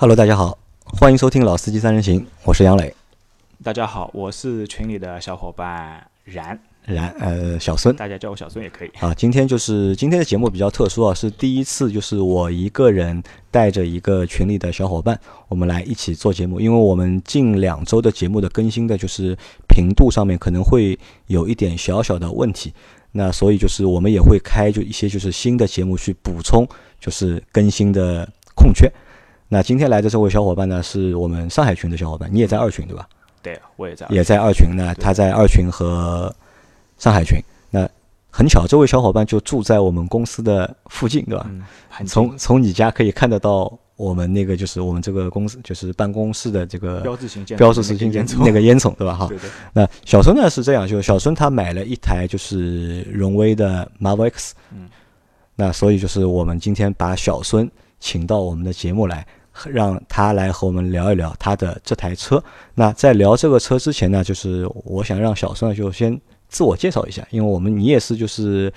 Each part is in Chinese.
Hello，大家好，欢迎收听《老司机三人行》，我是杨磊。大家好，我是群里的小伙伴然然，呃，小孙，大家叫我小孙也可以。啊，今天就是今天的节目比较特殊啊，是第一次就是我一个人带着一个群里的小伙伴，我们来一起做节目。因为我们近两周的节目的更新的就是频度上面可能会有一点小小的问题，那所以就是我们也会开就一些就是新的节目去补充就是更新的空缺。那今天来的这位小伙伴呢，是我们上海群的小伙伴，你也在二群对吧？对，我也在，也在二群呢。他在二群和上海群。那很巧，这位小伙伴就住在我们公司的附近，对吧？嗯，从从你家可以看得到我们那个就是我们这个公司就是办公室的这个标志性建标志性建那个烟囱，对吧？哈。对对。那小孙呢是这样，就小孙他买了一台就是荣威的 Marvel X。嗯。那所以就是我们今天把小孙请到我们的节目来。让他来和我们聊一聊他的这台车。那在聊这个车之前呢，就是我想让小孙就先自我介绍一下，因为我们你也是就是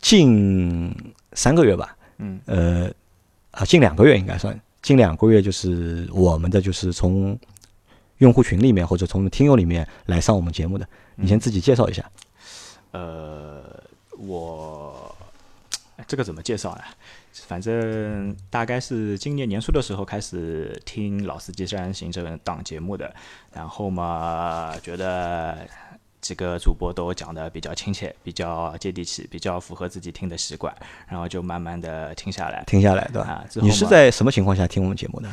近三个月吧，嗯，呃，啊，近两个月应该算，近两个月就是我们的就是从用户群里面或者从听友里面来上我们节目的，你先自己介绍一下。呃，我这个怎么介绍呢？反正大概是今年年初的时候开始听《老司机三人行》这档节目的，然后嘛，觉得几个主播都讲的比较亲切，比较接地气，比较符合自己听的习惯，然后就慢慢的听下来，听下来，对吧？你是在什么情况下听我们节目的？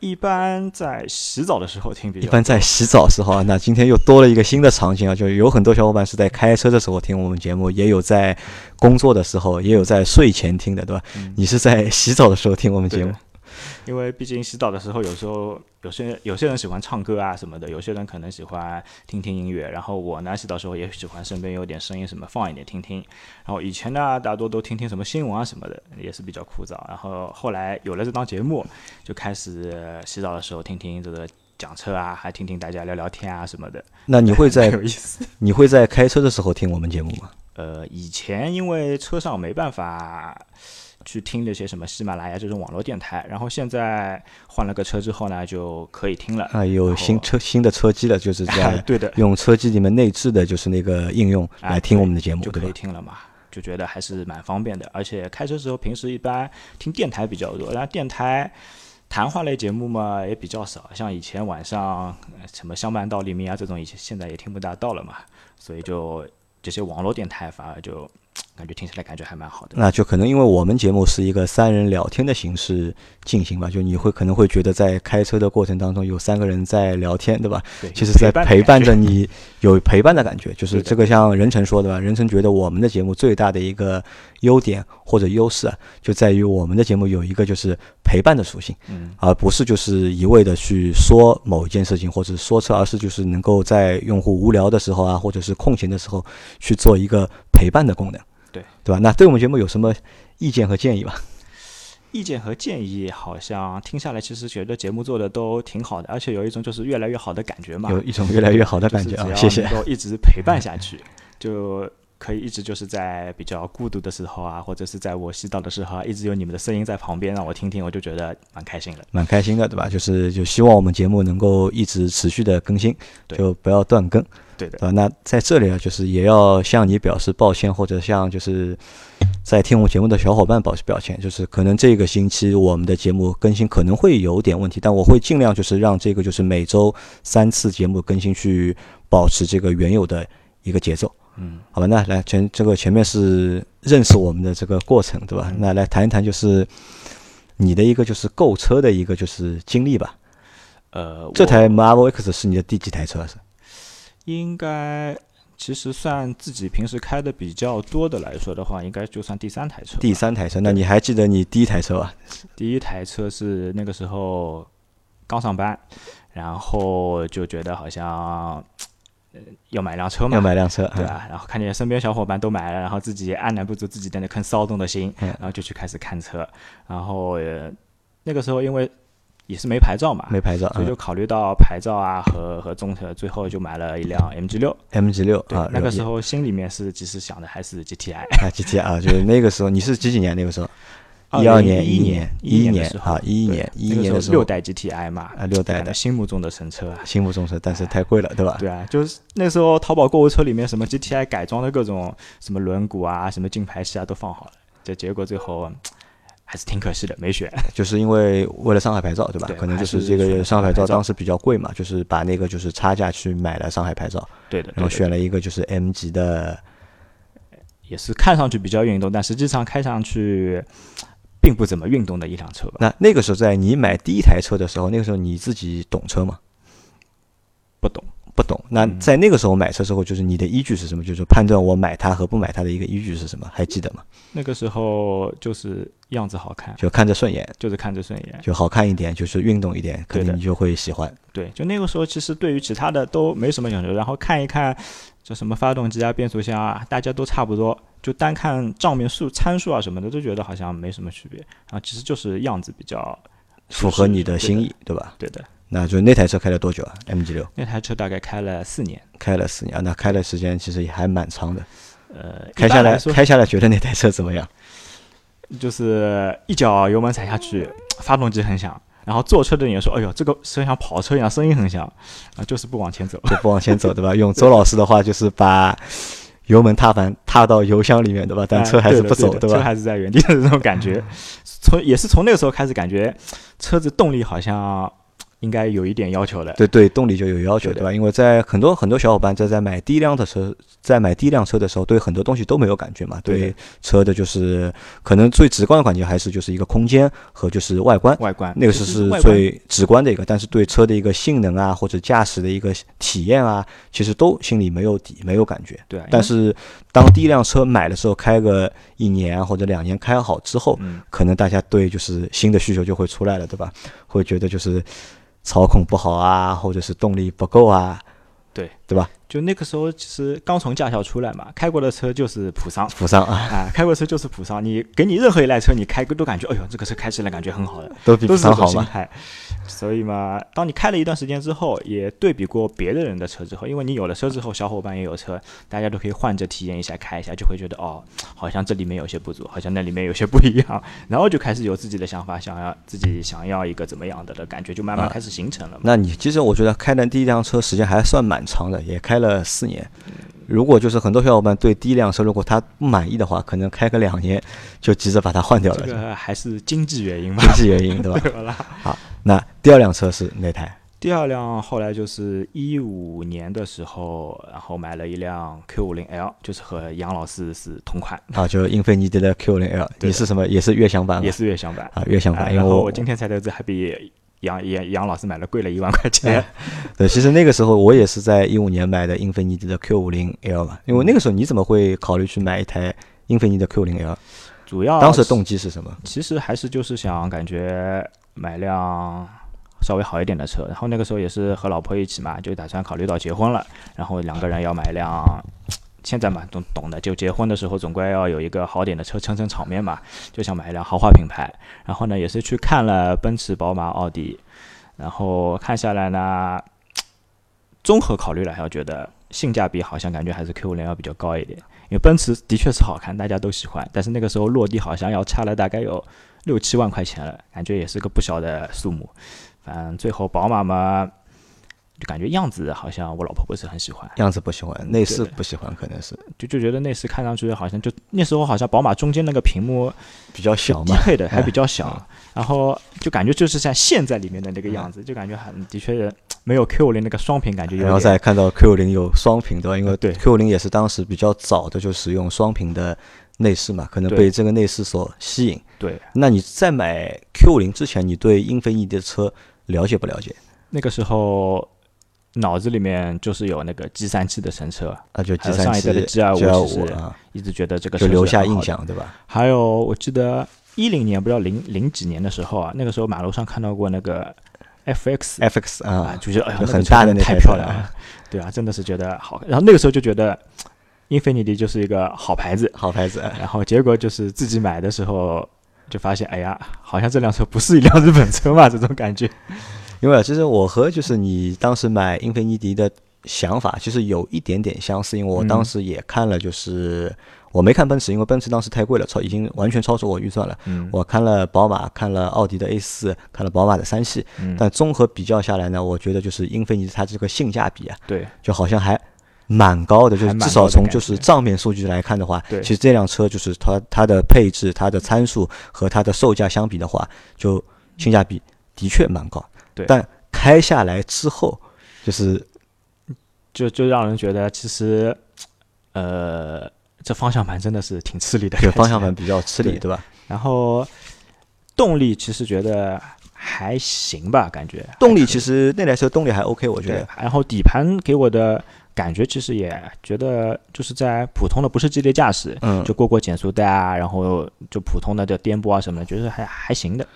一般在洗澡的时候听比较。一般在洗澡时候啊，那今天又多了一个新的场景啊，就有很多小伙伴是在开车的时候听我们节目，也有在工作的时候，也有在睡前听的，对吧？你是在洗澡的时候听我们节目。因为毕竟洗澡的时候，有时候有些有些人喜欢唱歌啊什么的，有些人可能喜欢听听音乐。然后我呢，洗澡时候也喜欢身边有点声音什么放一点听听。然后以前呢，大多都听听什么新闻啊什么的，也是比较枯燥。然后后来有了这档节目，就开始洗澡的时候听听这个讲车啊，还听听大家聊聊天啊什么的。那你会在 有意思？你会在开车的时候听我们节目吗？呃，以前因为车上没办法。去听那些什么喜马拉雅这种网络电台，然后现在换了个车之后呢，就可以听了啊，有新车新的车机了，就是在 对的，用车机里面内置的就是那个应用来听我们的节目，就可以听了嘛，就觉得还是蛮方便的。而且开车时候平时一般听电台比较多，然后电台谈话类节目嘛也比较少，像以前晚上什么相伴到黎明啊这种，以前现在也听不大到了嘛，所以就这些网络电台反而就。感觉听起来感觉还蛮好的，那就可能因为我们节目是一个三人聊天的形式进行吧，就你会可能会觉得在开车的过程当中有三个人在聊天，对吧？对，其实在陪伴着你，有陪伴的感觉。就是这个像任晨说的吧，任晨觉得我们的节目最大的一个优点或者优势啊，就在于我们的节目有一个就是陪伴的属性，嗯，而不是就是一味的去说某一件事情或者说车，而是就是能够在用户无聊的时候啊，或者是空闲的时候去做一个陪伴的功能。对对吧？那对我们节目有什么意见和建议吧？意见和建议好像听下来，其实觉得节目做的都挺好的，而且有一种就是越来越好的感觉嘛。有一种越来越好的感觉啊！谢谢。能够一直陪伴下去，就可以一直就是在比较孤独的时候啊，或者是在我洗澡的时候，啊，一直有你们的声音在旁边让我听听，我就觉得蛮开心的。蛮开心的，对吧？就是就希望我们节目能够一直持续的更新，就不要断更。对的，啊，那在这里啊，就是也要向你表示抱歉，或者向就是在听我节目的小伙伴表示抱歉，就是可能这个星期我们的节目更新可能会有点问题，但我会尽量就是让这个就是每周三次节目更新去保持这个原有的一个节奏。嗯，好吧，那来前这个前面是认识我们的这个过程，对吧？那来谈一谈就是你的一个就是购车的一个就是经历吧。呃，这台 Marvel X 是你的第几台车是？应该其实算自己平时开的比较多的来说的话，应该就算第三台车。第三台车，那你还记得你第一台车吧？第一台车是那个时候刚上班，然后就觉得好像要买辆车嘛，要买辆车，对吧？然后看见身边小伙伴都买了，然后自己按捺不住自己的那颗骚动的心，然后就去开始看车。然后那个时候因为。也是没牌照嘛，没牌照，所以就考虑到牌照啊和和中车，最后就买了一辆 MG 六，MG 六啊。那个时候心里面是其实想的还是 GTI 啊，GTI 啊，就是那个时候你是几几年那个时候？一二年、一年、一一年啊，一一年、一一年的时候，六代 GTI 嘛，啊，六代的心目中的神车啊。心目中神，但是太贵了，对吧？对啊，就是那时候淘宝购物车里面什么 GTI 改装的各种什么轮毂啊、什么进排气啊都放好了，这结果最后还是挺可惜的，没选。就是因为为了上海牌照，对吧？对可能就是这个上海牌照当时比较贵嘛，就是把那个就是差价去买了上海牌照，对的，然后选了一个就是 M 级的，也是看上去比较运动，但实际上开上去并不怎么运动的一辆车吧。那那个时候在你买第一台车的时候，那个时候你自己懂车吗？不懂，不懂。那嗯在那个时候买车时候，就是你的依据是什么？就是判断我买它和不买它的一个依据是什么？还记得吗？那个时候就是样子好看，就看着顺眼，就是看着顺眼。就好看一点，就是运动一点，可能你就会喜欢。对，就那个时候其实对于其他的都没什么讲究，然后看一看就什么发动机啊、变速箱啊，大家都差不多，就单看账面数参数啊什么的，都觉得好像没什么区别。啊其实就是样子比较符合你的心意，对吧？对的，那就那台车开了多久啊？MG 六那台车大概开了四年，开了四年啊，那开的时间其实也还蛮长的。呃，开下来来开下来，觉得那台车怎么样？就是一脚油门踩下去，发动机很响。然后坐车的人也说：“哎呦，这个车像跑车一样，声音很响啊，就是不往前走。就不往前走，对吧？用周老师的话就是把油门踏板踏到油箱里面，对吧？但哎车还是不走，吧？对吧车还是在原地的这种感觉。从也是从那个时候开始，感觉车子动力好像应该有一点要求的。对对，动力就有要求，对对吧？因为在很多很多小伙伴在在买第一辆的车，在买第一辆车的时候，对很多东西都没有感觉嘛。对车的就是可能最直观的感觉还是就是一个空间和就是外观。外观那个是是最直观的一个，但是对车的一个性能啊，或者驾驶的一个体验啊，其实都心里没有底，没有感觉。对啊，但是当第一辆车买的时候，开个一年或者两年开好之后，嗯，可能大家对就是新的需求就会出来了，对吧？会觉得就是操控不好啊，或者是动力不够啊，对对吧？就那个时候其实刚从驾校出来嘛，开过的车就是普桑。普桑啊，啊，开过车就是普桑，你给你任何一辆车，你开都感觉，哎呦，这个车开起来感觉很好的，都比都是这扶上好嘛。所以嘛，当你开了一段时间之后，也对比过别的人的车之后，因为你有了车之后，小伙伴也有车，大家都可以换着体验一下，开一下，就会觉得哦，好像这里面有些不足，好像那里面有些不一样，然后就开始有自己的想法，想要自己想要一个怎么样的的感觉，就慢慢啊开始形成了嘛。那你其实我觉得开的第一辆车时间还算蛮长的，也开了四年。嗯如果就是很多小伙伴对第一辆车，如果他不满意的话，可能开个两年就急着把它换掉了，这个还是经济原因吧，经济原因，对吧？对吧啦？那第二辆车是哪台？第二辆后来就是一五年的时候，然后买了一辆 Q 五零 L，就是和杨老师是同款，啊，就是英菲尼迪的 Q 五零 L，你是什么？也是悦享版吗？也是悦享版。啊，悦享版，因为我今天才得知，还比杨杨杨老师买了贵了一万块钱。对，其实那个时候我也是在一五年买的英菲尼迪的 Q 五零 L 嘛，因为那个时候你怎么会考虑去买一台英菲尼迪的 Q 零 L？主要当时动机是什么？其实还是就是想感觉买辆稍微好一点的车，然后那个时候也是和老婆一起嘛，就打算考虑到结婚了，然后两个人要买辆。现在嘛，懂懂的，就结婚的时候总归要有一个好点的车撑撑场面嘛，就想买一辆豪华品牌。然后呢，也是去看了奔驰、宝马、奥迪，然后看下来呢，综合考虑了，还要觉得性价比好像感觉还是 Q 五零要比较高一点。因为奔驰的确是好看，大家都喜欢，但是那个时候落地好像要差了大概有六七万块钱了，感觉也是个不小的数目。反正最后宝马嘛，就感觉样子好像我老婆不是很喜欢，样子不喜欢，内饰不喜欢，可能是就就觉得内饰看上去好像就那时候好像宝马中间那个屏幕比较小嘛。低配的还比较嗯小，然后就感觉就是像现在里面的那个样子，就感觉很的确没有 Q 五零那个双屏感觉有然后再看到 Q 零有双屏，对吧？因为对 Q 零也是当时比较早的就使用双屏的内饰嘛，可能被这个内饰所吸引。对。那你在买 Q 零之前，你对英菲尼迪的车了解不了解？那个时候脑子里面就是有那个 G 三七的神车，啊，就还 G 三七有上一代的 GR5 G 二其实五啊，一直觉得这个就留下印。象对吧？还有我记得一零年不知道零零几年的时候啊，那个时候马路上看到过那个 FX FX 啊，啊，就觉得哎呀很大的那太漂亮了，对啊，真的是觉得好。然后那个时候就觉得英菲尼迪就是一个好牌子，好牌子。然后结果就是自己买的时候就发现，哎呀，好像这辆车不是一辆日本车嘛，这种感觉。因为其实我和就是你当时买英菲尼迪的想法，其实有一点点相似，因为我当嗯时也看了，就是我没看奔驰，因为奔驰当时太贵了，超已经完全超出我预算了。嗯我看了宝马，看了奥迪的 A 四，看了宝马的三系，嗯但综合比较下来呢，我觉得就是英菲尼迪它这个性价比啊，对就好像还蛮高的，就是至少从就是账面数据来看的话，对其实这辆车就是它它的配置、它的参数和它的售价相比的话，就性价比的确蛮高。对但开下来之后，就是就就让人觉得其实，呃，这方向盘真的是挺吃力的。这个方向盘比较吃力，对对吧？然后动力其实觉得还行吧，感觉动力其实那台车动力还 OK，我觉得。，然后底盘给我的感觉其实也觉得就是在普通的不是激烈驾驶，嗯，就过过减速带啊，然后就普通的这颠簸啊什么的，觉得还还行的。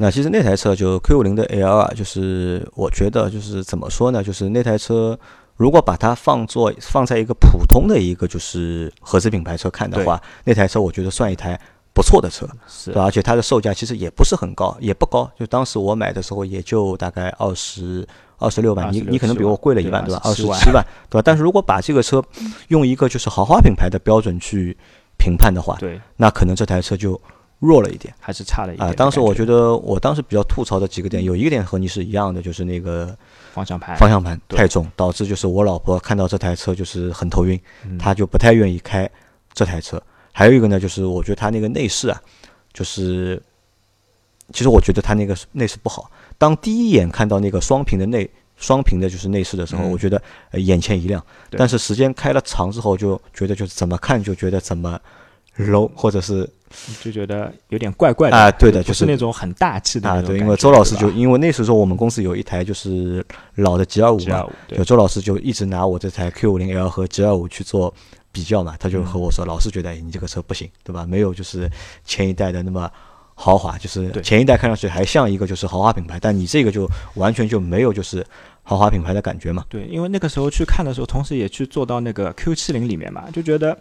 那其实那台车就 Q 五零的 L 啊，就是我觉得就是怎么说呢，就是那台车如果把它放作放在一个普通的一个就是合资品牌车看的话，那台车我觉得算一台不错的车，是？而且它的售价其实也不是很高，也不高，就当时我买的时候也就大概二十二十六万，你你可能比我贵了一万，对对吧？二十27万七万，对吧？但是如果把这个车用一个就是豪华品牌的标准去评判的话，对，那可能这台车就弱了一点。还是差了一点啊，的当时我觉得，我当时比较吐槽的几个点，有一个点和你是一样的，就是那个方向盘方向盘太重，导致就是我老婆看到这台车就是很头晕，嗯她就不太愿意开这台车。还有一个呢，就是我觉得它那个内饰啊，就是其实我觉得它那个内饰不好。当第一眼看到那个双屏的内双屏的就是内饰的时候，嗯我觉得、呃眼前一亮。但是时间开了长之后，就觉得就是怎么看就觉得怎么 low，或者是就觉得有点怪怪的啊对的就是那种很大气的啊，对，因为周老师就因为那时候我们公司有一台就是老的 G 二五嘛，G25 对就周老师就一直拿我这台 Q 五零 L 和 G 二五去做比较嘛，他就和我说，老是觉得哎你这个车不行，对吧？没有就是前一代的那么豪华，就是对前一代看上去还像一个就是豪华品牌，但你这个就完全就没有就是豪华品牌的感觉嘛。对，因为那个时候去看的时候，同时也去坐到那个 Q 七零里面嘛，就觉得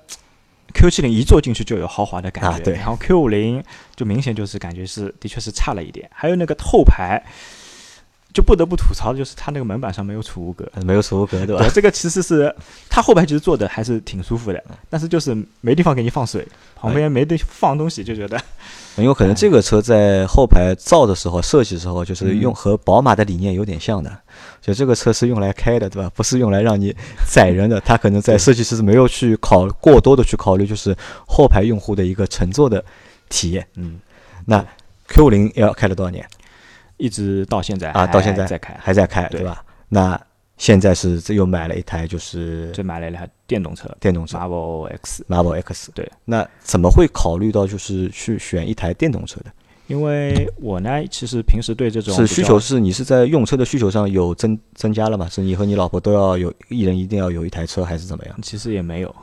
Q 七零一坐进去就有豪华的感觉，啊对然后 Q 五零就明显就是感觉是的确是差了一点，还有那个后排。就不得不吐槽的就是它那个门板上没有储物格，呃没有储物格，对吧对，？这个其实是它后排其实坐的还是挺舒服的，但是就是没地方给你放水，旁边没地放东西，就觉得因为可能这个车在后排造的时候、设计的时候，就是嗯用和宝马的理念有点像的，就这个车是用来开的，对吧？不是用来让你载人的。它可能在设计师是没有去考过多的去考虑，就是后排用户的一个乘坐的体验。嗯，那 Q 五零 L 开了多少年一直到现在啊？到现在在开，还在开，对对吧？那现在是这又买了一台就是这买了一台电动车电动车 Marvel X，Marvel X。对，那怎么会考虑到就是去选一台电动车的？因为我呢，其实平时对这种是需求是你是在用车的需求上有增增加了吗？是你和你老婆都要有一人一定要有一台车，还是怎么样？其实也没有，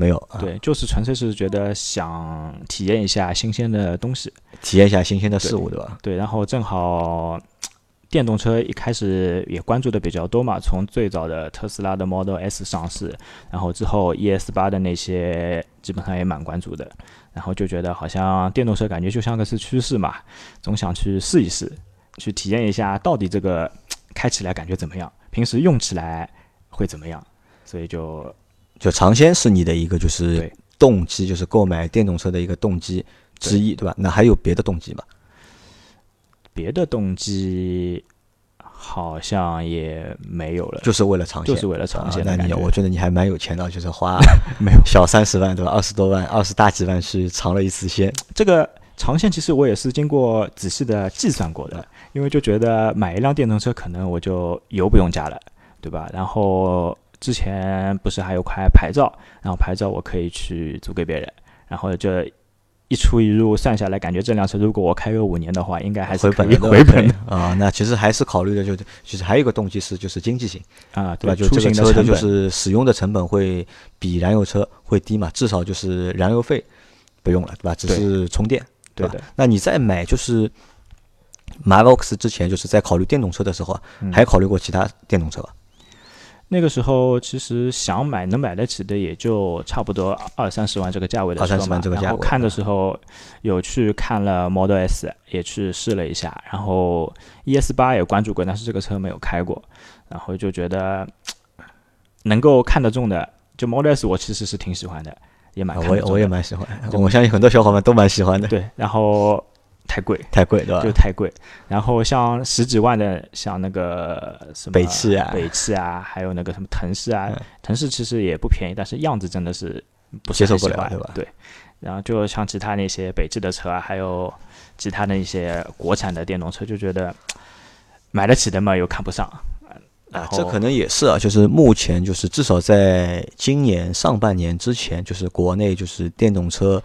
没有啊，对，就是纯粹是觉得想体验一下新鲜的东西，体验一下新鲜的事物，对吧？对，然后正好电动车一开始也关注的比较多嘛，从最早的特斯拉的 Model S 上市，然后之后 ES 八的那些基本上也蛮关注的，然后就觉得好像电动车感觉就像个是趋势嘛，总想去试一试，去体验一下到底这个开起来感觉怎么样，平时用起来会怎么样，所以就就尝鲜是你的一个就是动机，就是购买电动车的一个动机之一，对吧？那还有别的动机吗？别的动机好像也没有了，就是为了尝鲜，就是为了尝鲜啊那你我觉得你还蛮有钱的，就是花 没有小三十万，对吧？二十多万，二十大几万去尝了一次鲜。这个尝鲜其实我也是经过仔细的计算过的，因为就觉得买一辆电动车可能我就油不用加了，对吧？然后之前不是还有块牌照，然后牌照我可以去租给别人，然后这一出一入算下来，感觉这辆车如果我开个五年的话，应该还是回本可以 回本的啊，那其实还是考虑的就是，其实还有一个动机是就是经济性。啊，对吧？就出这个车的就是使用的成本会比燃油车会低嘛，至少就是燃油费不用了，对吧？只是充电，吧对的，那你在买就是 Marvel X 之前，就是在考虑电动车的时候啊，嗯还考虑过其他电动车吧？那个时候其实想买能买得起的也就差不多二三十万这个价位的二三车嘛。十万这个价位然后看的时候有去看了 Model S，也去试了一下，然后 ES 八也关注过，但是这个车没有开过，然后就觉得能够看得中的，就 Model S 我其实是挺喜欢的，也蛮啊我也我也蛮喜欢，我相信很多小伙伴都蛮喜欢的。对，然后太贵，太贵对吧？就太贵。然后像十几万的，像那个什么北汽啊北汽啊，还有那个什么腾势啊嗯，腾势其实也不便宜，但是样子真的是不接受不了对吧对。然后就像其他那些北汽的车啊，还有其他的一些国产的电动车，就觉得买得起的嘛又看不上。啊，这可能也是啊，就是目前就是至少在今年上半年之前，就是国内就是电动车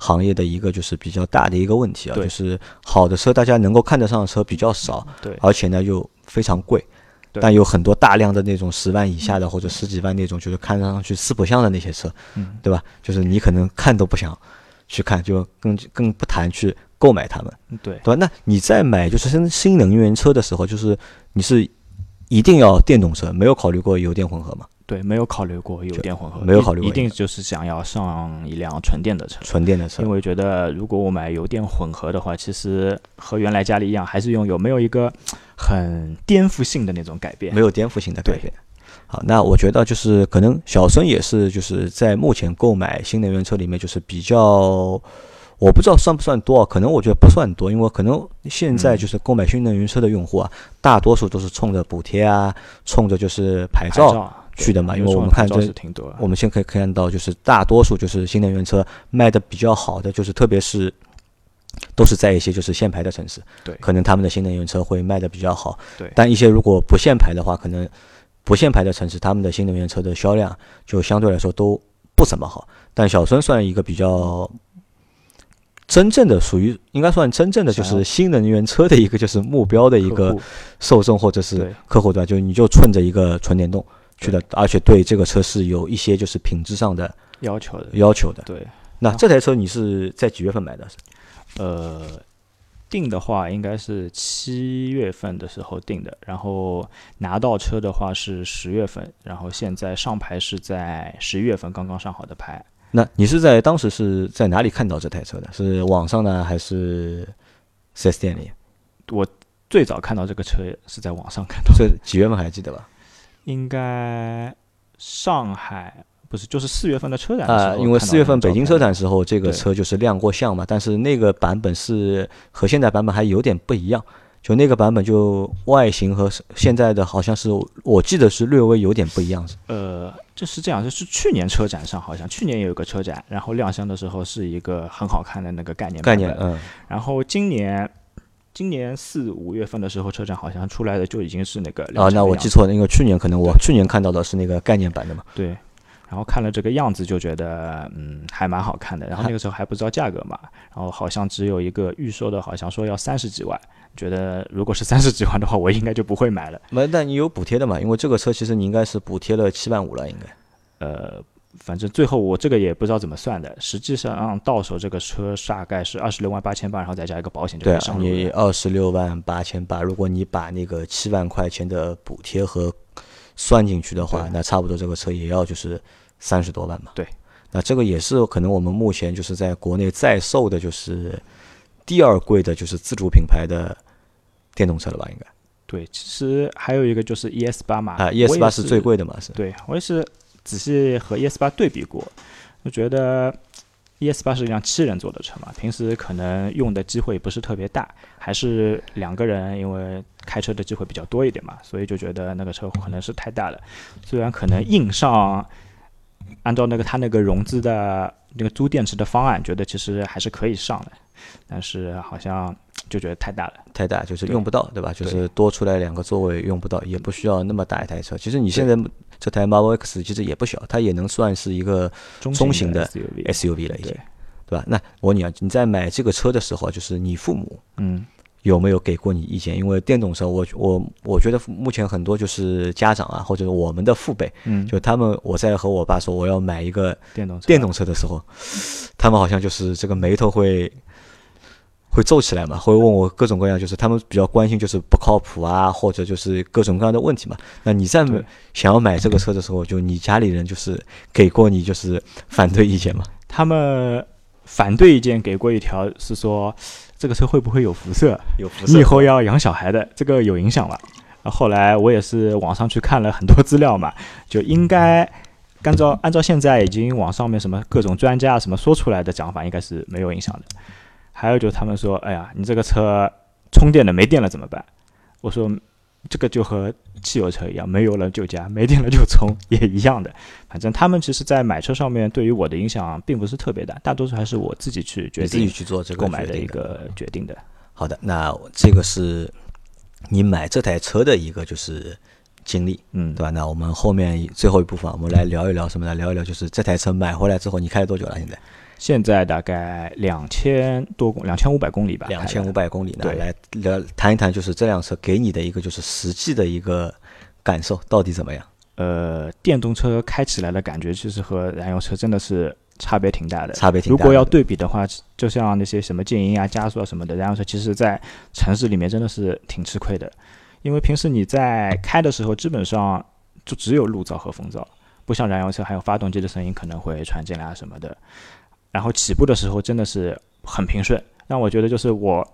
行业的一个就是比较大的一个问题啊，就是好的车大家能够看得上的车比较少，对而且呢又非常贵。但有很多大量的那种十万以下的或者十几万那种，就是看上去四不像的那些车，嗯对吧？就是你可能看都不想去看，就更更不谈去购买它们。对对吧？那你在买就是新新能源车的时候，就是你是一定要电动车，没有考虑过油电混合吗？对，没有考虑过油电混合，没有考虑过一一定就是想要上一辆纯电的车。纯电的车因为觉得如果我买油电混合的话，其实和原来家里一样，还是用有没有一个很颠覆性的那种改变。没有颠覆性的改变。好，那我觉得就是可能小孙也是就是在目前购买新能源车里面就是比较，我不知道算不算多啊，可能我觉得不算多，因为可能现在嗯就是购买新能源车的用户啊，大多数都是冲着补贴啊，冲着就是牌照去的嘛，因为我们看这。我们现在可以看到，就是大多数就是新能源车卖的比较好的，就是特别是都是在一些就是限牌的城市，对可能他们的新能源车会卖的比较好。对但一些如果不限牌的话，可能不限牌的城市，他们的新能源车的销量就相对来说都不怎么好。但小孙算一个比较。真正的属于应该算真正的就是新能源车的一个就是目标的一个受众或者是客户端，就你就冲着一个纯电动去的，而且对这个车是有一些就是品质上的要求的，要求的。对，那这台车你是在几月份买的？呃，定的话应该是七月份的时候定的，然后拿到车的话是十月份，然后现在上牌是在十一月份刚刚上好的牌。那你是在当时是在哪里看到这台车的？是网上呢，还是四 S 店里？我最早看到这个车是在网上看到，这几月份还记得吧？应该上海不是就是四月份的车展的时啊、候看到因为四月份北京车展时候，这个车就是亮过相嘛，但是那个版本是和现在版本还有点不一样。就那个版本就外形和现在的好像是我记得是略微有点不一样。呃，这是这样，就是去年车展上好像去年也有个车展，然后亮相的时候是一个很好看的那个概念，概念嗯，然后今年今年四五月份的时候车展好像出来的就已经是那个啊，那我记错了，因为去年可能我去年看到的是那个概念版的嘛。对，然后看了这个样子就觉得嗯还蛮好看的，然后那个时候还不知道价格嘛，然后好像只有一个预售的，好像说要三十几万，觉得如果是三十几万的话，我应该就不会买了。没，但你有补贴的嘛？因为这个车其实你应该是补贴了七万五了，应该。呃，反正最后我这个也不知道怎么算的，实际上到手这个车大概是二十六万八千八，然后再加一个保险就可对啊，以上路你。二十六万八千八，如果你把那个七万块钱的补贴和算进去的话，那差不多这个车也要就是三十多万嘛。对，那这个也是可能我们目前就是在国内在售的就是第二贵的，就是自主品牌的电动车了吧？应该对，其实还有一个就是 ES 八嘛，啊，ES 八是最贵的嘛？是。对我也是仔细和 ES 八对比过，就觉得 ES 八是一辆七人座的车嘛，平时可能用的机会不是特别大，还是两个人，因为开车的机会比较多一点嘛，所以就觉得那个车可能是太大了。虽然可能硬上，按照那个他那个融资的那个租电池的方案，觉得其实还是可以上的，但是好像就觉得太大了。太大，就是用不到，对吧？就是多出来两个座位用不到，也不需要那么大一台车。其实你现在这台 Marvel X 其实也不小，它也能算是一个中中型的 SUV，SUV 了，已经对，对吧？那我问你啊，你在买这个车的时候啊，就是你父母嗯，有没有给过你意见？因为电动车，我我我觉得目前很多就是家长啊，或者是我们的父辈，嗯，就他们，我在和我爸说我要买一个电动车，电动车的时候，他们好像就是这个眉头会会皱起来嘛，会问我各种各样，就是他们比较关心就是不靠谱啊，或者就是各种各样的问题嘛。那你在对想要买这个车的时候，就你家里人就是给过你就是反对意见吗？他们反对意见给过一条是说，这个车会不会有辐射？有辐射你以后要养小孩的，这个有影响吗？然后后来我也是网上去看了很多资料嘛，就应该按照按照现在已经网上面什么各种专家什么说出来的讲法，应该是没有影响的。还有就是他们说，哎呀，你这个车充电了没电了怎么办？我说这个就和汽油车一样，没油了就加，没电了就充，也一样的。反正他们其实，在买车上面对于我的影响并不是特别大，大多数还是我自己去决定自己去做这个购买的一个决定的。好的，那这个是你买这台车的一个就是经历，嗯对，吧？那我们后面最后一部分，我们来聊一聊什么呢？聊一聊就是这台车买回来之后，你开了多久了？现在现在大概两千多公，两千五百公里吧，两千五百公里呢，对来聊谈一谈，就是这辆车给你的一个就是实际的一个感受到底怎么样？呃，电动车开起来的感觉，其实和燃油车真的是差别挺大的。差别挺大的。如果要对比的话，就像那些什么静音啊、加速啊什么的，燃油车其实在城市里面真的是挺吃亏的，因为平时你在开的时候，基本上就只有路噪和风噪，不像燃油车还有发动机的声音可能会传进来啊什么的。然后起步的时候真的是很平顺，让我觉得就是我。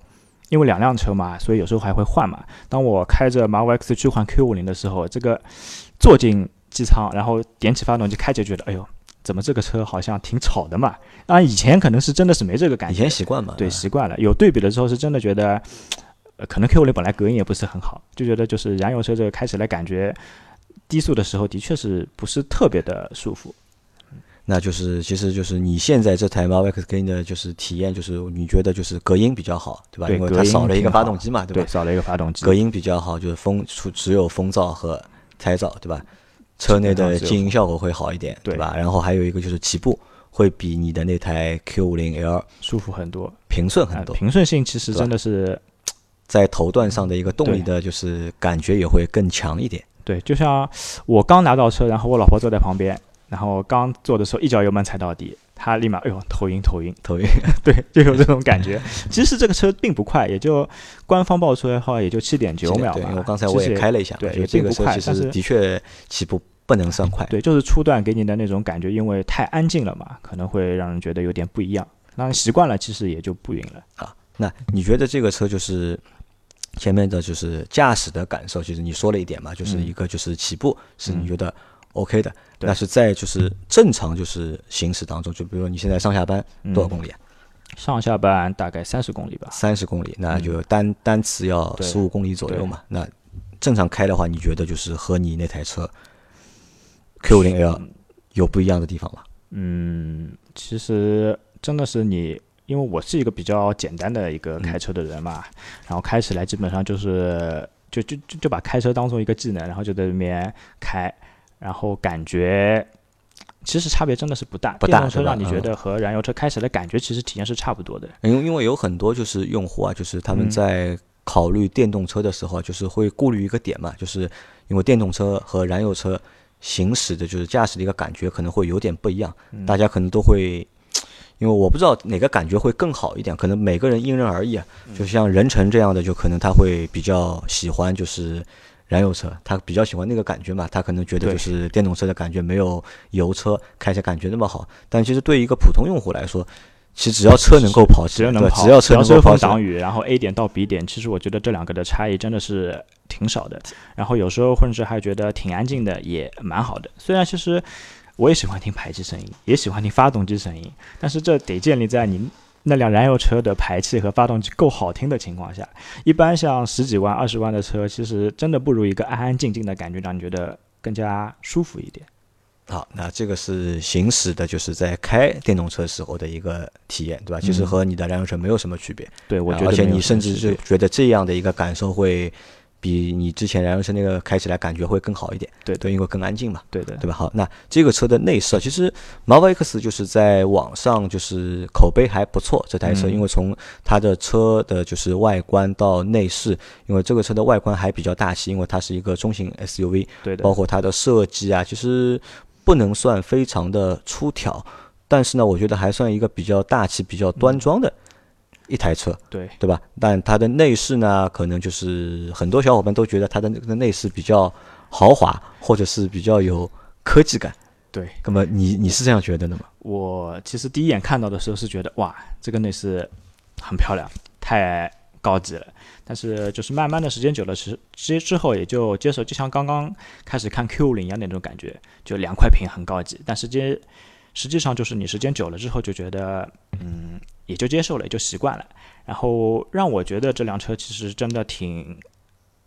因为两辆车嘛，所以有时候还会换嘛。当我开着 Model X 去换 Q 五零的时候，这个坐进机舱，然后点起发动机开就，觉得哎呦，怎么这个车好像挺吵的嘛？当然以前可能是真的是没这个感以，前习惯嘛，对习惯了。有对比的时候是真的觉得，呃，可能 Q 五零本来隔音也不是很好，就觉得就是燃油车这个开起来感觉低速的时候的确是不是特别的舒服。那就是其实就是你现在这台 Mavic 给你的就是体验，就是你觉得就是隔音比较好，对吧？因为它少了一个发动机嘛，对吧？少了一个发动机，隔音比较好，就是风除只有风噪和胎噪，对吧？车内的静音效果会好一点，对对吧？然后还有一个就是起步会比你的那台 Q 五零 L 舒服很多，平顺很呃多，平顺性其实真的是在头段上的一个动力的，就是感觉也会更强一点。对，就像我刚拿到车，然后我老婆坐在旁边，然后刚做的时候一脚油门踩到底，他立马哎呦头晕头晕，头晕，对，就有这种感觉。其实这个车并不快，也就官方报出来的话也就七点九秒，吧。我刚才我也开了一下，对并不车其实快但是的确起步不能算快。对，就是初段给你的那种感觉，因为太安静了嘛，可能会让人觉得有点不一样。当然习惯了，其实也就不晕了啊。那你觉得这个车就是前面的就是驾驶的感受，其实你说了一点嘛，就是嗯一个就是起步是你嗯觉得 OK 的，对但是在就是正常就是行驶当中，就比如说你现在上下班多少嗯公里啊？上下班大概三十公里吧。三十公里，那就单单次要对十五公里左右嘛。那正常开的话，你觉得就是和你那台车 Q 零 L 有不一样的地方吗？嗯，其实真的是你，因为我是一个比较简单的一个开车的人嘛，然后开起来基本上就是就就就就把开车当做一个技能，然后就在里面开，然后感觉其实差别真的是不大。不大电动车让你觉得和燃油车开起来感觉其实体验是差不多的。因为因为有很多就是用户啊，就是他们嗯在考虑电动车的时候啊，就是会顾虑一个点嘛，就是因为电动车和燃油车行驶的就是驾驶的一个感觉可能会有点不一样，嗯大家可能都会。因为我不知道哪个感觉会更好一点，可能每个人因人而异啊。嗯就像任晨这样的，就可能他会比较喜欢就是燃油车，他比较喜欢那个感觉嘛，他可能觉得就是电动车的感觉没有油车开起来感觉那么好。但其实对于一个普通用户来说，其实只要车能够跑起来，对，只要能跑，只要车能够遮跑起来风挡雨，然后 A 点到 B 点，其实我觉得这两个的差异真的是挺少的。然后有时候甚至还觉得挺安静的，也蛮好的。虽然其实我也喜欢听排气声音，也喜欢听发动机声音，但是这得建立在你那辆燃油车的排气和发动机够好听的情况下。一般像十几万、二十万的车，其实真的不如一个安安静静的感觉，让你觉得更加舒服一点。好，那这个是行驶的，就是在开电动车时候的一个体验，对吧？其实嗯和你的燃油车没有什么区别，对我觉得而且你甚至是觉得这样的一个感受会比你之前燃油车那个开起来感觉会更好一点，对对，因为更安静嘛。对对，对吧？好，那这个车的内饰啊，其实 Model X 就是在网上就是口碑还不错，这台车，嗯因为从它的车的就是外观到内饰，因为这个车的外观还比较大气，因为它是一个中型 SUV，对的，包括它的设计啊，其实不能算非常的出挑，但是呢，我觉得还算一个比较大气、比较端庄的一台车。对对吧？但它的内饰呢，可能就是很多小伙伴都觉得它的那个内饰比较豪华，或者是比较有科技感。对。那么你你是这样觉得的吗？我其实第一眼看到的时候是觉得哇，这个内饰很漂亮，太高级了。但是就是慢慢的时间久了，其实之之后也就接受，就像刚刚开始看 Q 五零一样那种感觉，就两块屏很高级。但实际实际上就是你时间久了之后就觉得，嗯，也就接受了，也就习惯了。然后让我觉得这辆车其实真的挺。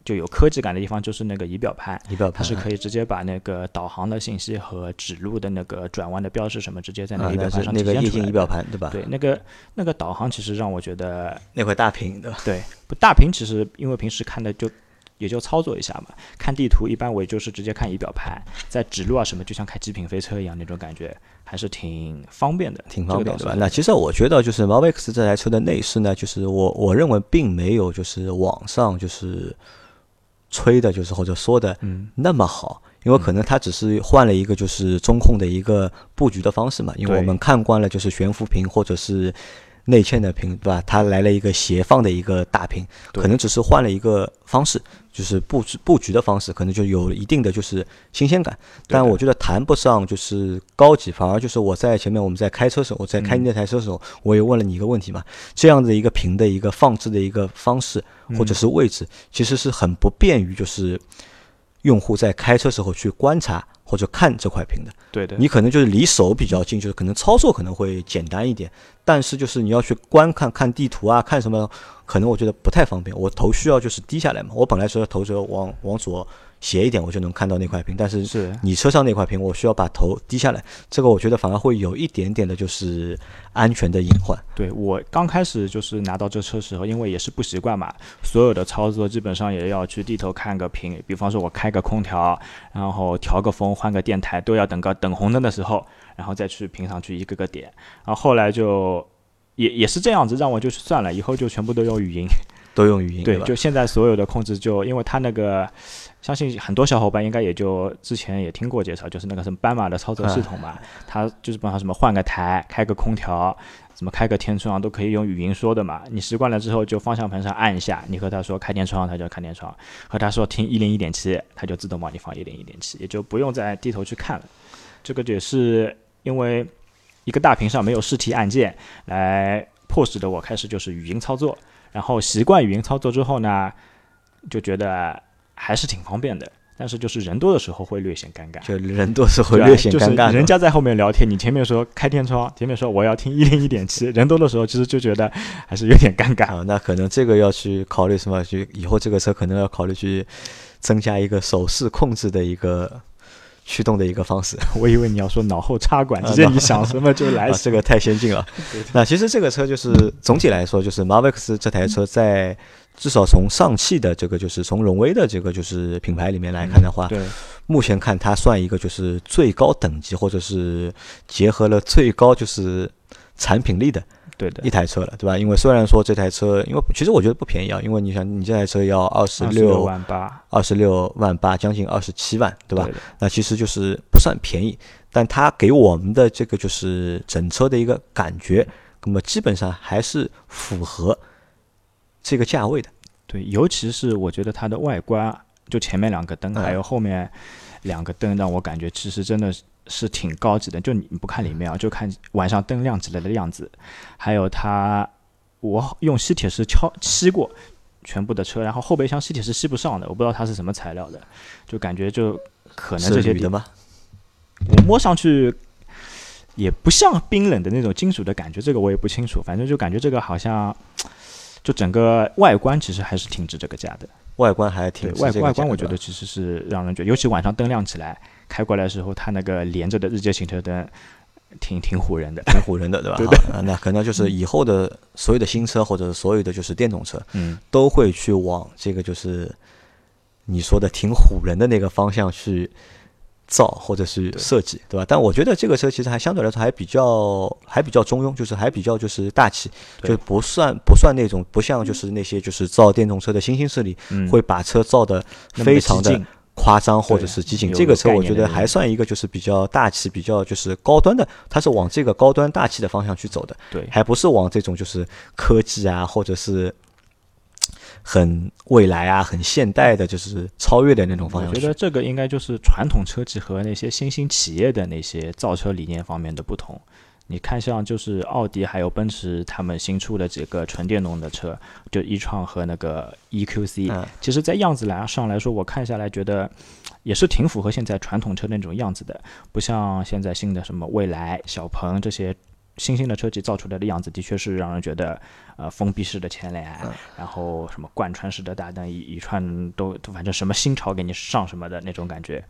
就有科技感的地方就是那个仪表盘，仪表盘它是可以直接把那个导航的信息和指路的那个转弯的标识什么直接在那个仪表盘上那个液晶仪表盘对吧？对，那个那个导航其实让我觉得那块大屏的，对，不大屏其实因为平时看的就也就操作一下嘛，看地图一般我也就是直接看仪表盘，在指路啊什么就像开极品飞车一样那种感觉，还是挺方便的，挺方便的吧？那其实我觉得就是 Mavic 这台车的内饰呢，就是我我认为并没有就是网上就是。吹的就是或者说的那么好，因为可能它只是换了一个就是中控的一个布局的方式嘛。因为我们看惯了就是悬浮屏或者是内嵌的屏，对吧？它来了一个斜放的一个大屏，可能只是换了一个方式，就是布置布局的方式，可能就有一定的就是新鲜感。但我觉得谈不上就是高级，反而就是我在前面我们在开车时候，我在开那台车的时候，我也问了你一个问题嘛，这样的一个屏的一个放置的一个方式。或者是位置，其实是很不便于就是用户在开车时候去观察或者看这块屏的。对的，你可能就是离手比较近，就是可能操作可能会简单一点，但是就是你要去观看看地图啊，看什么，可能我觉得不太方便。我头需要就是低下来嘛，我本来说头是往往左。斜一点我就能看到那块屏，但是是你车上那块屏，我需要把头低下来，这个我觉得反而会有一点点的就是安全的隐患。对我刚开始就是拿到这车时候，因为也是不习惯嘛，所有的操作基本上也要去低头看个屏，比方说我开个空调，然后调个风，换个电台，都要等个等红灯的时候，然后再去屏上去一个个点。然后后来就也也是这样子，让我就是算了，以后就全部都用语音，都用语音。对，就现在所有的控制就因为它那个。相信很多小伙伴应该也就之前也听过介绍，就是那个什么斑马的操作系统嘛，它就是帮他什么换个台、开个空调、什么开个天窗都可以用语音说的嘛。你习惯了之后，就方向盘上按一下，你和他说开天窗，他就开天窗；和他说听一零一点七，他就自动帮你放一零一点七，也就不用再低头去看了。这个也是因为一个大屏上没有实体按键，来迫使的我开始就是语音操作，然后习惯语音操作之后呢，就觉得。还是挺方便的，但是就是人多的时候会略显尴尬。就人多时候略显尴尬，人家在后面聊天，你前面说开天窗，前面说我要听一零一点七，人多的时候其实就觉得还是有点尴尬。啊，那可能这个要去考虑什么？就以后这个车可能要考虑去增加一个手势控制的一个驱动的一个方式。我以为你要说脑后插管，直接你想什么就来。这个太先进了。那其实这个车就是总体来说，就是 Mavic 这台车在。至少从上汽的这个，就是从荣威的这个就是品牌里面来看的话，对，目前看它算一个就是最高等级，或者是结合了最高就是产品力的，对的，一台车了，对吧？因为虽然说这台车，因为其实我觉得不便宜啊，因为你想，你这台车要二十六万八，二十六万八，将近二十七万，对吧？那其实就是不算便宜，但它给我们的这个就是整车的一个感觉，那么基本上还是符合。这个价位的，对，尤其是我觉得它的外观，就前面两个灯，还有后面两个灯，让我感觉其实真的是挺高级的。就你不看里面啊，就看晚上灯亮起来的样子，还有它，我用吸铁石敲吸过全部的车，然后后备箱吸铁石吸不上的，我不知道它是什么材料的，就感觉就可能这些的吗？我摸上去也不像冰冷的那种金属的感觉，这个我也不清楚，反正就感觉这个好像。就整个外观其实还是挺值这个价的，外观还挺外外观，我觉得其实是让人觉得，尤其晚上灯亮起来，开过来的时候，它那个连着的日间行车灯，挺挺唬人的，挺唬人的，对吧？对的。那可能就是以后的所有的新车或者所有的就是电动车，嗯，都会去往这个就是你说的挺唬人的那个方向去。造或者是设计，对吧？但我觉得这个车其实还相对来说还比较还比较中庸，就是还比较就是大气，就不算不算那种不像就是那些就是造电动车的新兴势力会把车造的非常的夸张或者是激进。这个车我觉得还算一个就是比较大气、比较就是高端的，它是往这个高端大气的方向去走的，对，还不是往这种就是科技啊或者是。很未来啊，很现代的，就是超越的那种方向。我觉得这个应该就是传统车企和那些新兴企业的那些造车理念方面的不同。你看像就是奥迪还有奔驰他们新出的几个纯电动的车，就一创和那个 EQC，、嗯其实在样子来上来说，我看下来觉得也是挺符合现在传统车那种样子的，不像现在新的什么蔚来、小鹏这些新兴的车企造出来的样子，的确是让人觉得呃封闭式的前脸，嗯然后什么贯穿式的大灯，一一串都都反正什么新潮给你上什么的那种感觉，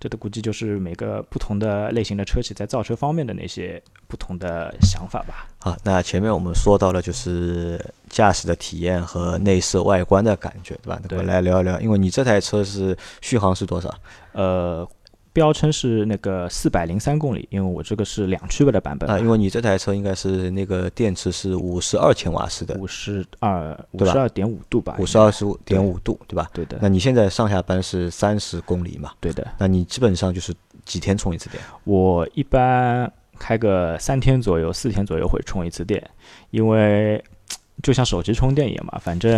这都估计就是每个不同的类型的车企在造车方面的那些不同的想法吧。好，那前面我们说到了就是驾驶的体验和内饰外观的感觉，对吧？那对么来聊一聊，因为你这台车是续航是多少？呃，标称是那个四百零三公里，因为我这个是两驱的版本啊，因为你这台车应该是那个电池是五十二千瓦时的，五十二五十二点五度吧，五十二十五点五度，对吧？对的那你现在上下班是三十公里嘛？对的。那你基本上就是几天充一次电？我一般开个三天左右、四天左右会充一次电，因为就像手机充电一样嘛，反正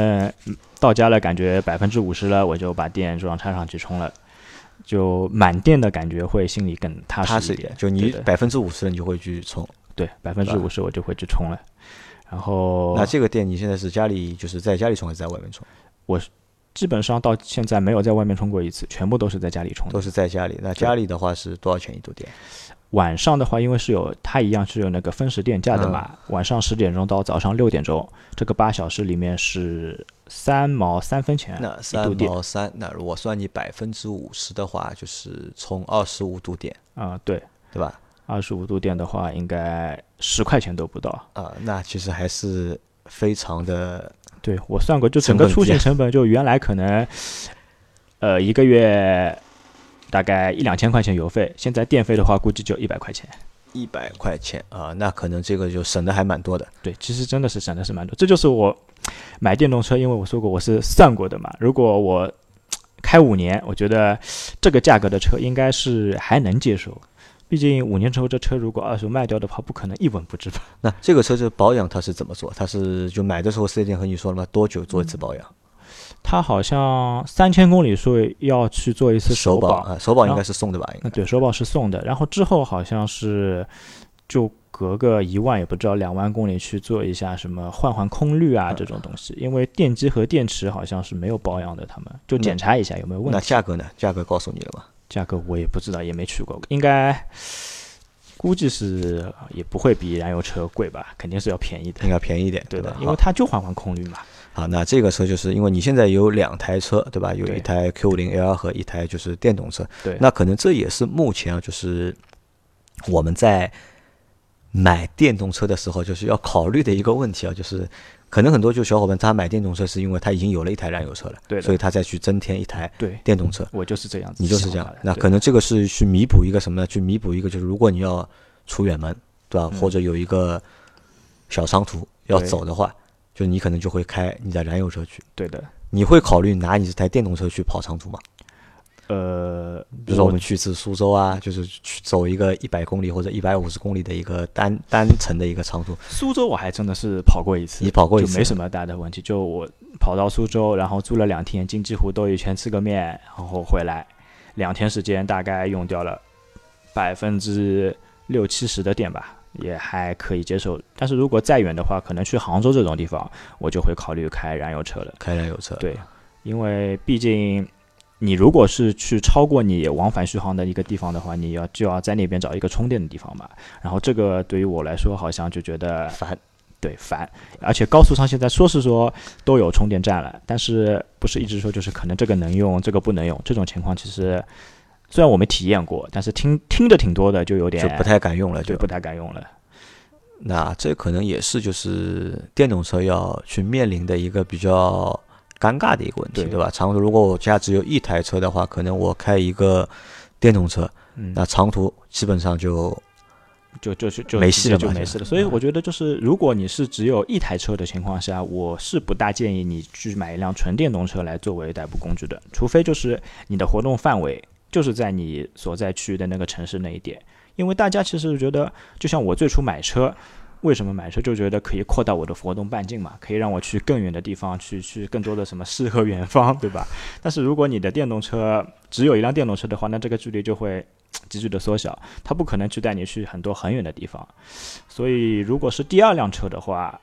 嗯到家了感觉百分之五十了，我就把电装插上去充了，就满电的感觉会心里更踏实一点，就你百分之五十了，你就会去充。对百分之五十我就会去充了。然后那这个电你现在是家里就是在家里充还是在外面充？我基本上到现在没有在外面充过一次，全部都是在家里充的都。是在家里。那家里的话是多少钱一度电？晚上的话，因为是有它一样是有那个分时电价的嘛，晚上十点钟到早上六点钟，这个八小时里面是三毛三分钱那三毛三，那如果算你百分之五十的话，就是充二十五度电，啊、对，对吧？二十五度电的话，应该十块钱都不到。啊、那其实还是非常的对我算过，就整个出行成本，就原来可能，呃，一个月大概一两千块钱油费，现在电费的话，估计就一百块钱。一百块钱啊、那可能这个就省的还蛮多的。对，其实真的是省的是蛮多。这就是我买电动车，因为我说过我是算过的嘛。如果我开五年，我觉得这个价格的车应该是还能接受。毕竟五年之后这车如果二手卖掉的话，不可能一文不值吧？那这个车子保养它是怎么做？它是就买的时候四 S 店和你说了吗？多久做一次保养？它好像三千公里说要去做一次保首保啊，首保应该是送的吧？应该对，首保是送的，然后之后好像是就隔个一万也不知道两万公里去做一下什么换换空滤啊这种东西，因为电机和电池好像是没有保养的，他们就检查一下有没有问题。那价格呢？价格告诉你了吗？价格我也不知道，也没去过，应该估计是也不会比燃油车贵吧，肯定是要便宜的。应该便宜一点，对的因为它就换换空滤嘛。好，那这个车就是因为你现在有两台车，对吧？有一台 Q 零 L 和一台就是电动车。对，那可能这也是目前啊，就是我们在买电动车的时候，就是要考虑的一个问题啊，就是可能很多就小伙伴他买电动车是因为他已经有了一台燃油车了，对所以他再去增添一台对电动车。我就是这样子。你就是这样，那可能这个是去弥补一个什么呢？去弥补一个就是如果你要出远门，对吧？嗯或者有一个小长途要走的话，就你可能就会开你的燃油车去。对的。你会考虑拿你这台电动车去跑长途吗？呃，比如说我们去一次苏州啊，就是去走一个一百公里或者一百五十公里的一个单单程的一个长途，苏州我还真的是跑过一次，你跑过一次就没什么大的问题。就我跑到苏州，然后住了两天，金鸡湖兜一圈，吃个面，然后回来，两天时间大概用掉了百分之六七十的电吧，也还可以接受。但是如果再远的话，可能去杭州这种地方，我就会考虑开燃油车了。开燃油车。对，因为毕竟你如果是去超过你往返续航的一个地方的话，你要就要在那边找一个充电的地方嘛。然后这个对于我来说，好像就觉得烦。对烦，而且高速上现在说是说都有充电站了，但是不是一直说就是可能这个能用，这个不能用，这种情况其实虽然我没体验过，但是听听着挺多的，就有点就不太敢用了，就对不太敢用了。那这可能也是就是电动车要去面临的一个比较尴尬的一个问题，对对吧？长途如果我家只有一台车的话，可能我开一个电动车，嗯，那长途基本上就就就就就没戏了就就没事了。所以我觉得就是，如果你是只有一台车的情况下，我是不大建议你去买一辆纯电动车来作为代步工具的，除非就是你的活动范围就是在你所在区域的那个城市那一点。因为大家其实觉得，就像我最初买车，为什么买车就觉得可以扩大我的活动半径嘛，可以让我去更远的地方，去去更多的什么诗和远方，对吧？但是如果你的电动车只有一辆电动车的话，那这个距离就会 急剧的缩小，它不可能去带你去很多很远的地方。所以，如果是第二辆车的话，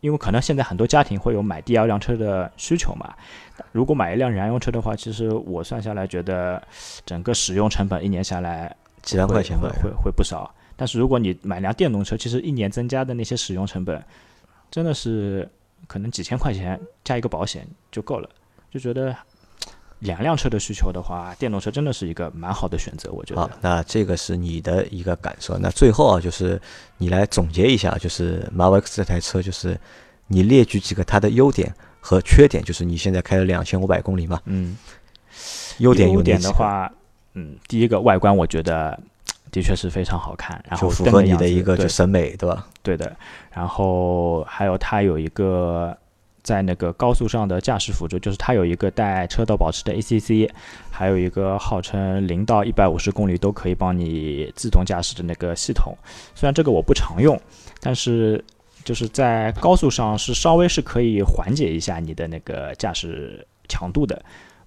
因为可能现在很多家庭会有买第二辆车的需求嘛。如果买一辆燃油车的话，其实我算下来觉得整个使用成本一年下来几万块钱会会会不少。但是如果你买辆电动车，其实一年增加的那些使用成本真的是可能几千块钱加一个保险就够了，就觉得。两辆车的需求的话，电动车真的是一个蛮好的选择，我觉得。好，那这个是你的一个感受。那最后啊，就是你来总结一下，就是 Marvel X 这台车，就是你列举几个它的优点和缺点。就是你现在开了两千五百公里嘛，嗯，优点优点的话，嗯，第一个外观我觉得的确是非常好看，然后符合你的一个就审美，对吧？对的。然后还有它有一个。在那个高速上的驾驶辅助，就是它有一个带车道保持的 ACC，还有一个号称零到一百五十公里都可以帮你自动驾驶的那个系统。虽然这个我不常用，但是就是在高速上是稍微是可以缓解一下你的那个驾驶强度的。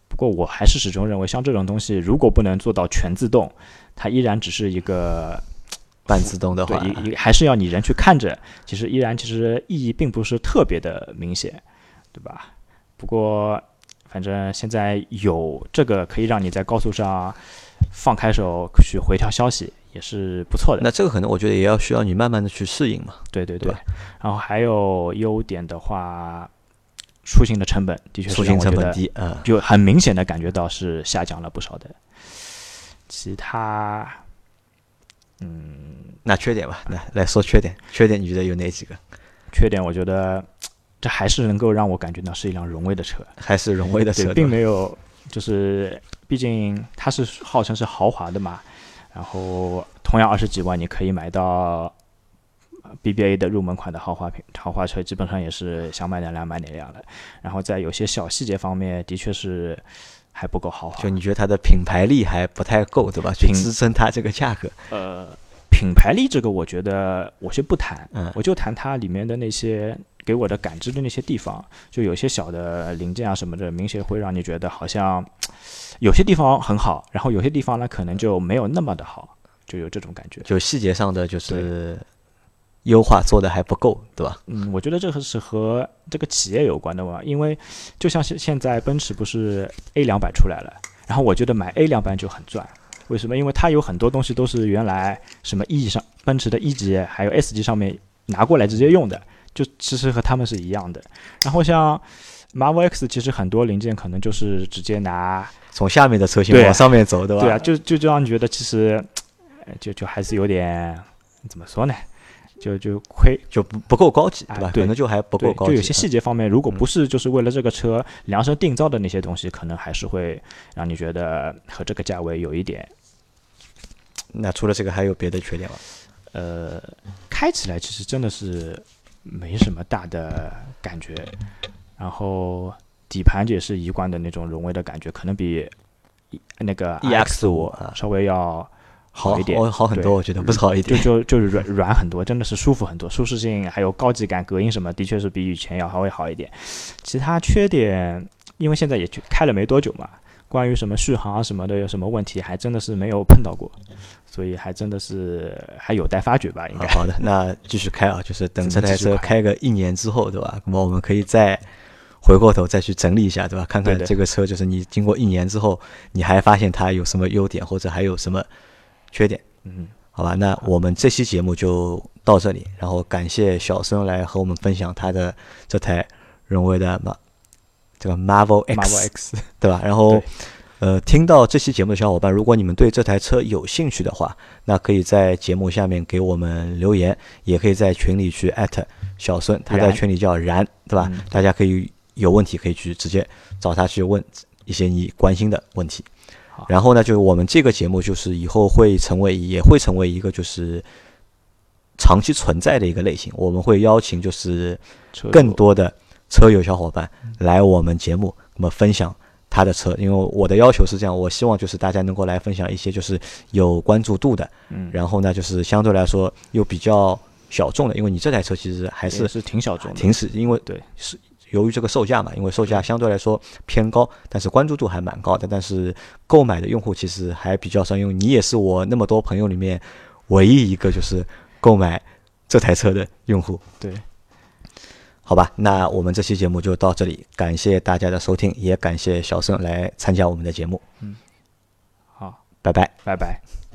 不过我还是始终认为，像这种东西如果不能做到全自动，它依然只是一个。半自动的话，对，还是要你人去看着，其实依然其实意义并不是特别的明显，对吧？不过反正现在有这个可以让你在高速上放开手去回调消息，也是不错的。那这个可能我觉得也要需要你慢慢的去适应嘛。对对对。然后还有优点的话，出行的成本的确是让我觉得嗯，就很明显的感觉到是下降了不少的。其他。嗯，那缺点吧，来来说缺点。缺点你觉得有哪几个？缺点我觉得 这还是能够让我感觉到是一辆荣威的车，还是荣威的车，并没有就是毕竟它是号称是豪华的嘛。然后同样二十几万，你可以买到 BBA 的入门款的豪华品豪华车，基本上也是想买哪辆买哪辆的。然后在有些小细节方面，的确是。还不够豪华，就你觉得它的品牌力还不太够，对吧？去支撑它这个价格。呃，品牌力这个，我觉得我先不谈，嗯，我就谈它里面的那些给我的感知的那些地方，就有些小的零件啊什么的，明显会让你觉得好像 有些地方很好，然后有些地方呢可能就没有那么的好，就有这种感觉。就细节上的就是。优化做的还不够，对吧？嗯，我觉得这个是和这个企业有关的吧，因为就像现现在奔驰不是 A 两百出来了，然后我觉得买 A 两百就很赚，为什么？因为它有很多东西都是原来什么 E 上奔驰的 E 级还有 S 级上面拿过来直接用的，就其实和他们是一样的。然后像 Marvel X 其实很多零件可能就是直接拿从下面的车型往上面走，对吧？对啊，就就就让你觉得其实就就还是有点怎么说呢？就就亏就不不够高级，对吧？可能就还不够高级。就有些细节方面，如果不是就是为了这个车量身定造的那些东西，可能还是会让你觉得和这个价位有一点。那除了这个，还有别的缺点吗？呃，开起来其实真的是没什么大的感觉，然后底盘也是一贯的那种荣威的感觉，可能比那个 EX 五稍微要。好一点，好很多，我觉得不是好一点，就就就是软软很多，真的是舒服很多，舒适性还有高级感、隔音什么，的确是比以前要稍微好一点。其他缺点，因为现在也就开了没多久嘛，关于什么续航啊什么的有什么问题，还真的是没有碰到过，所以还真的是还有待发掘吧。应该好的，那继续开啊，就是等这台车开个一年之后，对吧？那么我们可以再回过头再去整理一下，对吧？看看这个车，就是你经过一年之后，你还发现它有什么优点，或者还有什么。缺点，嗯，好吧，那我们这期节目就到这里，然后感谢小孙来和我们分享他的这台荣威的马这个 Marvel X，对吧？然后，呃，听到这期节目的小伙伴，如果你们对这台车有兴趣的话，那可以在节目下面给我们留言，也可以在群里去艾特小孙，他在群里叫然，对吧？大家可以有问题可以去直接找他去问一些你关心的问题。然后呢，就是我们这个节目，就是以后会成为，也会成为一个就是长期存在的一个类型。我们会邀请就是更多的车友小伙伴来我们节目，那么分享他的车。因为我的要求是这样，我希望就是大家能够来分享一些就是有关注度的，嗯，然后呢，就是相对来说又比较小众的。因为你这台车其实还是是挺小众，挺是因为对是。由于这个售价嘛，因为售价相对来说偏高，但是关注度还蛮高的，但是购买的用户其实还比较少，因为你也是我那么多朋友里面唯一一个就是购买这台车的用户。对，好吧，那我们这期节目就到这里，感谢大家的收听，也感谢小盛来参加我们的节目。嗯好，拜拜。拜拜。